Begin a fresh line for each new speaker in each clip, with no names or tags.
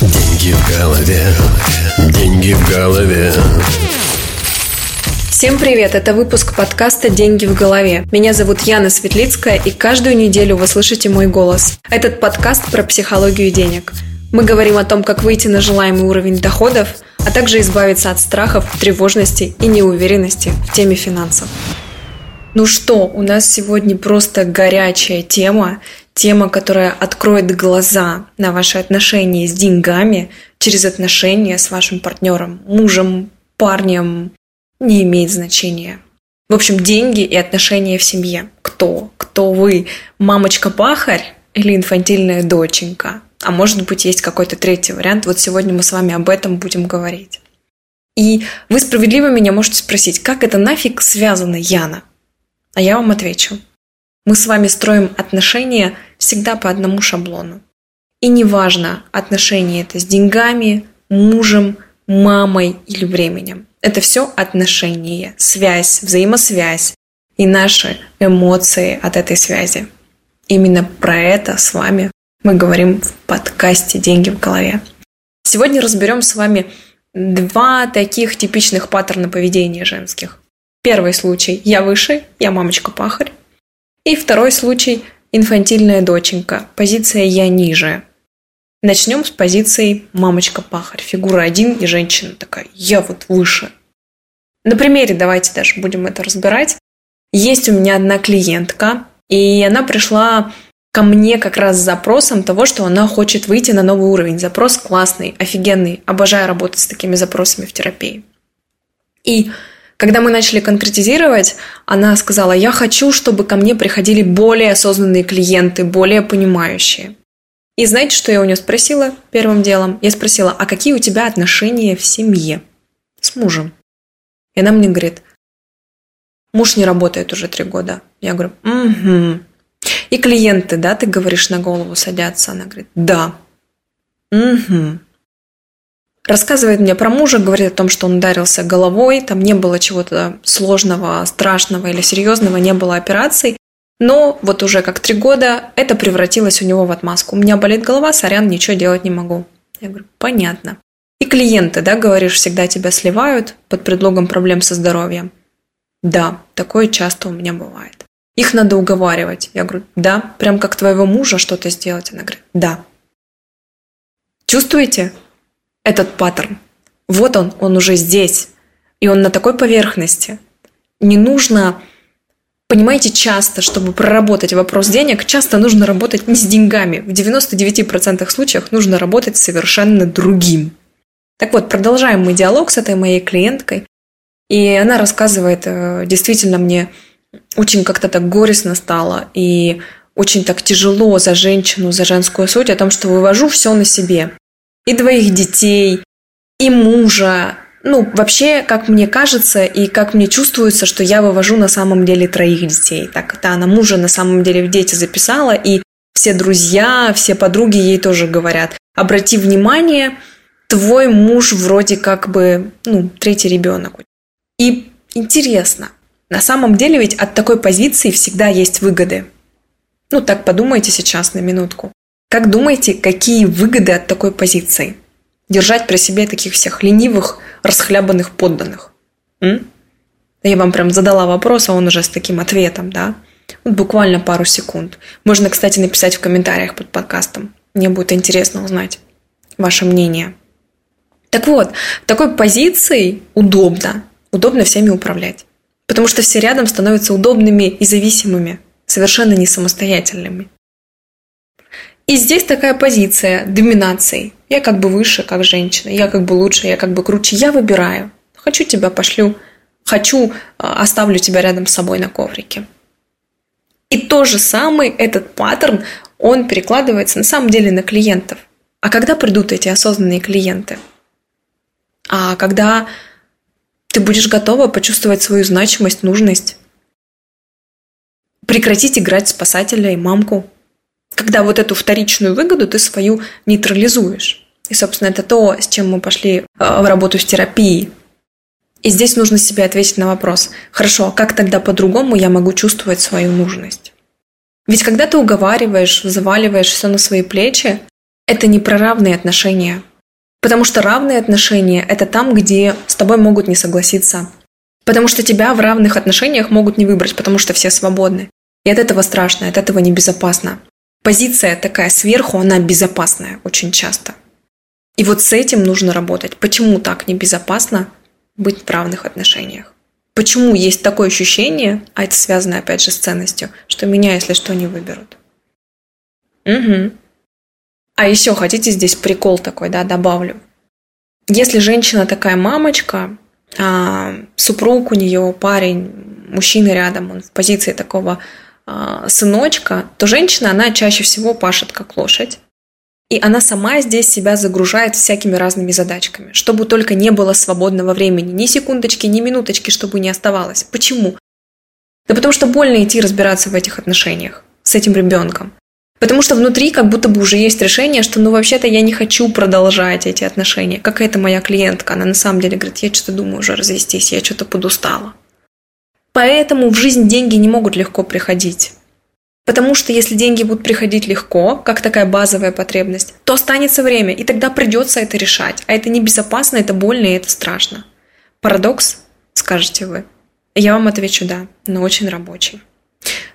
Деньги в голове, деньги в голове.
Всем привет! Это выпуск подкаста «Деньги в голове». Меня зовут Яна Светлицкая, и каждую неделю вы слышите мой голос. Этот подкаст про психологию денег. Мы говорим о том, как выйти на желаемый уровень доходов, а также избавиться от страхов, тревожности и неуверенности в теме финансов. Ну что, у нас сегодня просто горячая тема, тема, которая откроет глаза на ваши отношения с деньгами через отношения с вашим партнером, мужем, парнем, не имеет значения. В общем, деньги и отношения в семье. Кто? Кто вы? Мамочка-пахарь или инфантильная доченька? А может быть, есть какой-то третий вариант. Вот сегодня мы с вами об этом будем говорить. И вы справедливо меня можете спросить, как это нафиг связано, Яна? А я вам отвечу. Мы с вами строим отношения всегда по одному шаблону. И неважно, отношения это с деньгами, мужем, мамой или временем. Это все отношения, связь, взаимосвязь и наши эмоции от этой связи. Именно про это с вами мы говорим в подкасте «Деньги в голове». Сегодня разберем с вами два таких типичных паттерна поведения женских. Первый случай – я выше, я мамочка-пахарь. И второй случай – инфантильная доченька, позиция «я ниже». Начнем с позиции мамочка-пахарь, фигура один и женщина такая «я вот выше». На примере давайте даже будем это разбирать. Есть у меня одна клиентка, и она пришла ко мне как раз с запросом того, что она хочет выйти на новый уровень. Запрос классный, офигенный. Обожаю работать с такими запросами в терапии. И когда мы начали конкретизировать, она сказала, я хочу, чтобы ко мне приходили более осознанные клиенты, более понимающие. И знаете, что я у нее спросила первым делом? Я спросила, а какие у тебя отношения в семье с мужем? И она мне говорит, муж не работает уже три года. Я говорю, угу. И клиенты, да, ты говоришь, на голову садятся? Она говорит, да. Угу. Рассказывает мне про мужа, говорит о том, что он ударился головой, там не было чего-то сложного, страшного или серьезного, не было операций. Но вот уже как три года это превратилось у него в отмазку. У меня болит голова, сорян, ничего делать не могу. Я говорю, понятно. И клиенты, да, говоришь, всегда тебя сливают под предлогом проблем со здоровьем. Да, такое часто у меня бывает. Их надо уговаривать. Я говорю, да, прям как твоего мужа что-то сделать. Она говорит, да. Чувствуете? Этот паттерн. Вот он, он уже здесь. И он на такой поверхности. Не нужно, понимаете, часто, чтобы проработать вопрос денег, часто нужно работать не с деньгами. В 99% случаев нужно работать совершенно другим. Так вот, продолжаем мы диалог с этой моей клиенткой. И она рассказывает, э, действительно мне очень как-то так горестно стало. И очень так тяжело за женщину, за женскую суть, о том, что вывожу все на себе и двоих детей, и мужа. Ну, вообще, как мне кажется и как мне чувствуется, что я вывожу на самом деле троих детей. Так, это она мужа на самом деле в дети записала, и все друзья, все подруги ей тоже говорят, обрати внимание, твой муж вроде как бы, ну, третий ребенок. И интересно, на самом деле ведь от такой позиции всегда есть выгоды. Ну, так подумайте сейчас на минутку. Как думаете, какие выгоды от такой позиции? Держать при себе таких всех ленивых, расхлябанных подданных. М? Я вам прям задала вопрос, а он уже с таким ответом, да? Вот буквально пару секунд. Можно, кстати, написать в комментариях под подкастом. Мне будет интересно узнать ваше мнение. Так вот, такой позицией удобно. Удобно всеми управлять. Потому что все рядом становятся удобными и зависимыми, совершенно не самостоятельными. И здесь такая позиция доминации. Я как бы выше, как женщина, я как бы лучше, я как бы круче. Я выбираю. Хочу тебя пошлю, хочу а, оставлю тебя рядом с собой на коврике. И то же самое, этот паттерн, он перекладывается на самом деле на клиентов. А когда придут эти осознанные клиенты? А когда ты будешь готова почувствовать свою значимость, нужность? Прекратить играть спасателя и мамку, когда вот эту вторичную выгоду ты свою нейтрализуешь. И, собственно, это то, с чем мы пошли э, в работу с терапией. И здесь нужно себе ответить на вопрос, хорошо, а как тогда по-другому я могу чувствовать свою нужность? Ведь когда ты уговариваешь, заваливаешь все на свои плечи, это не про равные отношения, Потому что равные отношения – это там, где с тобой могут не согласиться. Потому что тебя в равных отношениях могут не выбрать, потому что все свободны. И от этого страшно, от этого небезопасно. Позиция такая сверху, она безопасная очень часто. И вот с этим нужно работать. Почему так небезопасно быть в равных отношениях? Почему есть такое ощущение, а это связано опять же с ценностью, что меня, если что, не выберут? Угу. А еще хотите здесь прикол такой, да, добавлю. Если женщина такая мамочка, а супруг у нее, парень, мужчина рядом, он в позиции такого сыночка, то женщина, она чаще всего пашет как лошадь. И она сама здесь себя загружает всякими разными задачками, чтобы только не было свободного времени, ни секундочки, ни минуточки, чтобы не оставалось. Почему? Да потому что больно идти разбираться в этих отношениях с этим ребенком. Потому что внутри как будто бы уже есть решение, что ну вообще-то я не хочу продолжать эти отношения. Как эта моя клиентка, она на самом деле говорит, я что-то думаю уже развестись, я что-то подустала. Поэтому в жизнь деньги не могут легко приходить. Потому что если деньги будут приходить легко, как такая базовая потребность, то останется время, и тогда придется это решать. А это небезопасно, это больно и это страшно. Парадокс, скажете вы. Я вам отвечу да, но очень рабочий.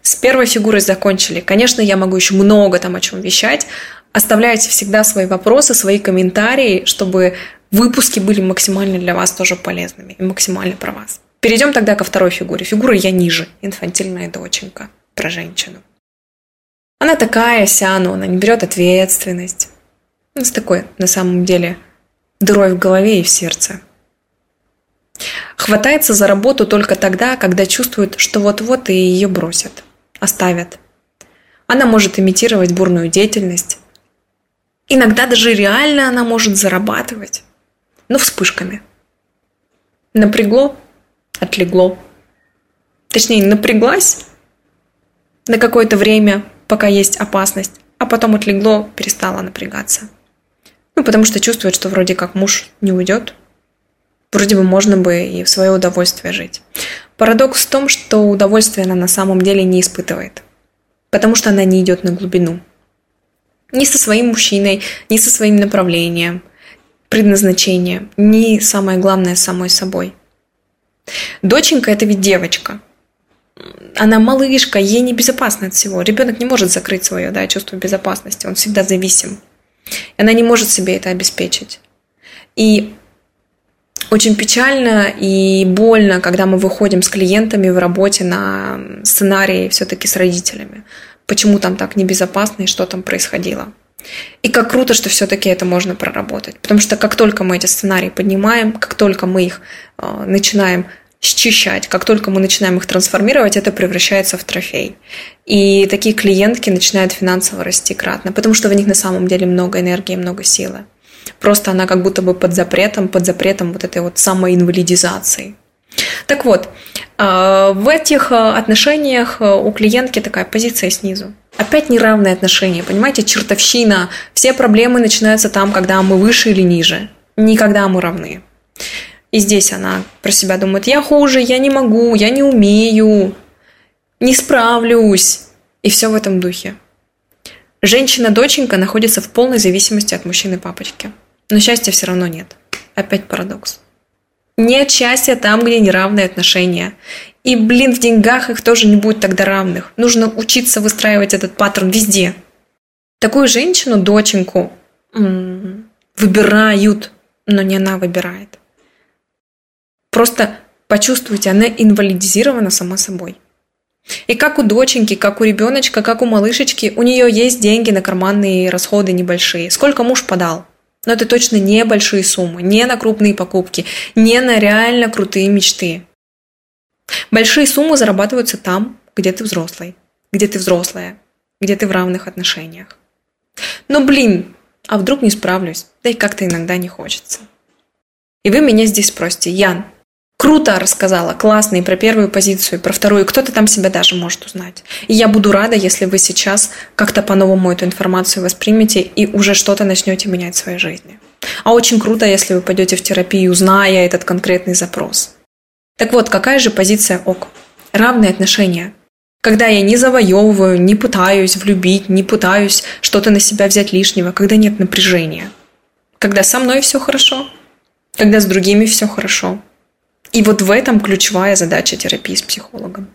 С первой фигурой закончили. Конечно, я могу еще много там о чем вещать. Оставляйте всегда свои вопросы, свои комментарии, чтобы выпуски были максимально для вас тоже полезными и максимально про вас. Перейдем тогда ко второй фигуре. Фигура я ниже, инфантильная доченька, про женщину. Она такая вся, но она не берет ответственность. Ну, с такой, на самом деле, дырой в голове и в сердце. Хватается за работу только тогда, когда чувствует, что вот-вот и ее бросят, оставят. Она может имитировать бурную деятельность. Иногда даже реально она может зарабатывать, но вспышками. Напрягло, отлегло. Точнее, напряглась на какое-то время, пока есть опасность, а потом отлегло, перестала напрягаться. Ну, потому что чувствует, что вроде как муж не уйдет, вроде бы можно бы и в свое удовольствие жить. Парадокс в том, что удовольствие она на самом деле не испытывает, потому что она не идет на глубину. Ни со своим мужчиной, ни со своим направлением, предназначением, ни самое главное самой собой. Доченька – это ведь девочка – она малышка, ей небезопасно от всего. Ребенок не может закрыть свое да, чувство безопасности, он всегда зависим. Она не может себе это обеспечить. И очень печально и больно, когда мы выходим с клиентами в работе на сценарии все-таки с родителями. Почему там так небезопасно и что там происходило. И как круто, что все-таки это можно проработать. Потому что как только мы эти сценарии поднимаем, как только мы их э, начинаем счищать. Как только мы начинаем их трансформировать, это превращается в трофей. И такие клиентки начинают финансово расти кратно, потому что в них на самом деле много энергии, много силы. Просто она как будто бы под запретом, под запретом вот этой вот самоинвалидизации. Так вот, а, в этих а, отношениях у клиентки такая позиция снизу. Опять неравные отношения, понимаете, чертовщина. Все проблемы начинаются там, когда мы выше или ниже. Никогда мы равны. И здесь она про себя думает, я хуже, я не могу, я не умею, не справлюсь. И все в этом духе. Женщина-доченька находится в полной зависимости от мужчины-папочки. Но счастья все равно нет. Опять парадокс. Нет счастья там, где неравные отношения. И, блин, в деньгах их тоже не будет тогда равных. Нужно учиться выстраивать этот паттерн везде. Такую женщину, доченьку, выбирают, но не она выбирает. Просто почувствуйте, она инвалидизирована сама собой. И как у доченьки, как у ребеночка, как у малышечки, у нее есть деньги на карманные расходы небольшие. Сколько муж подал? Но это точно не большие суммы, не на крупные покупки, не на реально крутые мечты. Большие суммы зарабатываются там, где ты взрослый, где ты взрослая, где ты в равных отношениях. Но блин, а вдруг не справлюсь? Да и как-то иногда не хочется. И вы меня здесь спросите, Ян, круто рассказала, классно, и про первую позицию, и про вторую, кто-то там себя даже может узнать. И я буду рада, если вы сейчас как-то по-новому эту информацию воспримете и уже что-то начнете менять в своей жизни. А очень круто, если вы пойдете в терапию, зная этот конкретный запрос. Так вот, какая же позиция ок? Равные отношения. Когда я не завоевываю, не пытаюсь влюбить, не пытаюсь что-то на себя взять лишнего, когда нет напряжения – Когда со мной все хорошо, когда с другими все хорошо. И вот в этом ключевая задача терапии с психологом.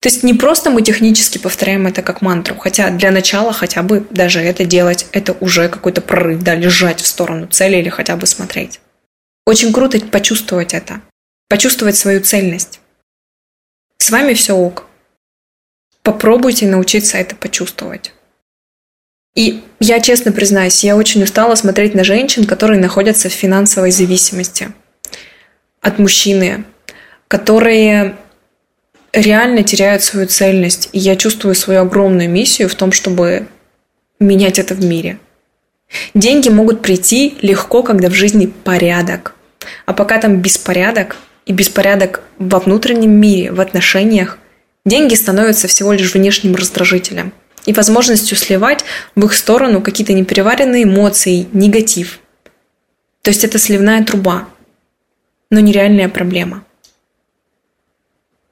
То есть не просто мы технически повторяем это как мантру, хотя для начала хотя бы даже это делать, это уже какой-то прорыв, да, лежать в сторону цели или хотя бы смотреть. Очень круто почувствовать это, почувствовать свою цельность. С вами все ок. Попробуйте научиться это почувствовать. И я честно признаюсь, я очень устала смотреть на женщин, которые находятся в финансовой зависимости от мужчины, которые реально теряют свою цельность. И я чувствую свою огромную миссию в том, чтобы менять это в мире. Деньги могут прийти легко, когда в жизни порядок. А пока там беспорядок и беспорядок во внутреннем мире, в отношениях, деньги становятся всего лишь внешним раздражителем и возможностью сливать в их сторону какие-то непереваренные эмоции, негатив. То есть это сливная труба, но нереальная проблема.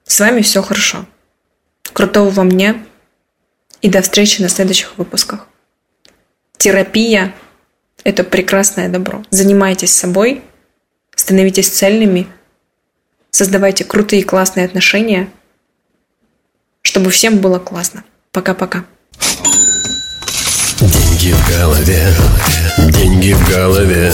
С вами все хорошо. Крутого вам дня и до встречи на следующих выпусках. Терапия – это прекрасное добро. Занимайтесь собой, становитесь цельными, создавайте крутые классные отношения, чтобы всем было классно. Пока-пока.
Деньги в голове, деньги в голове.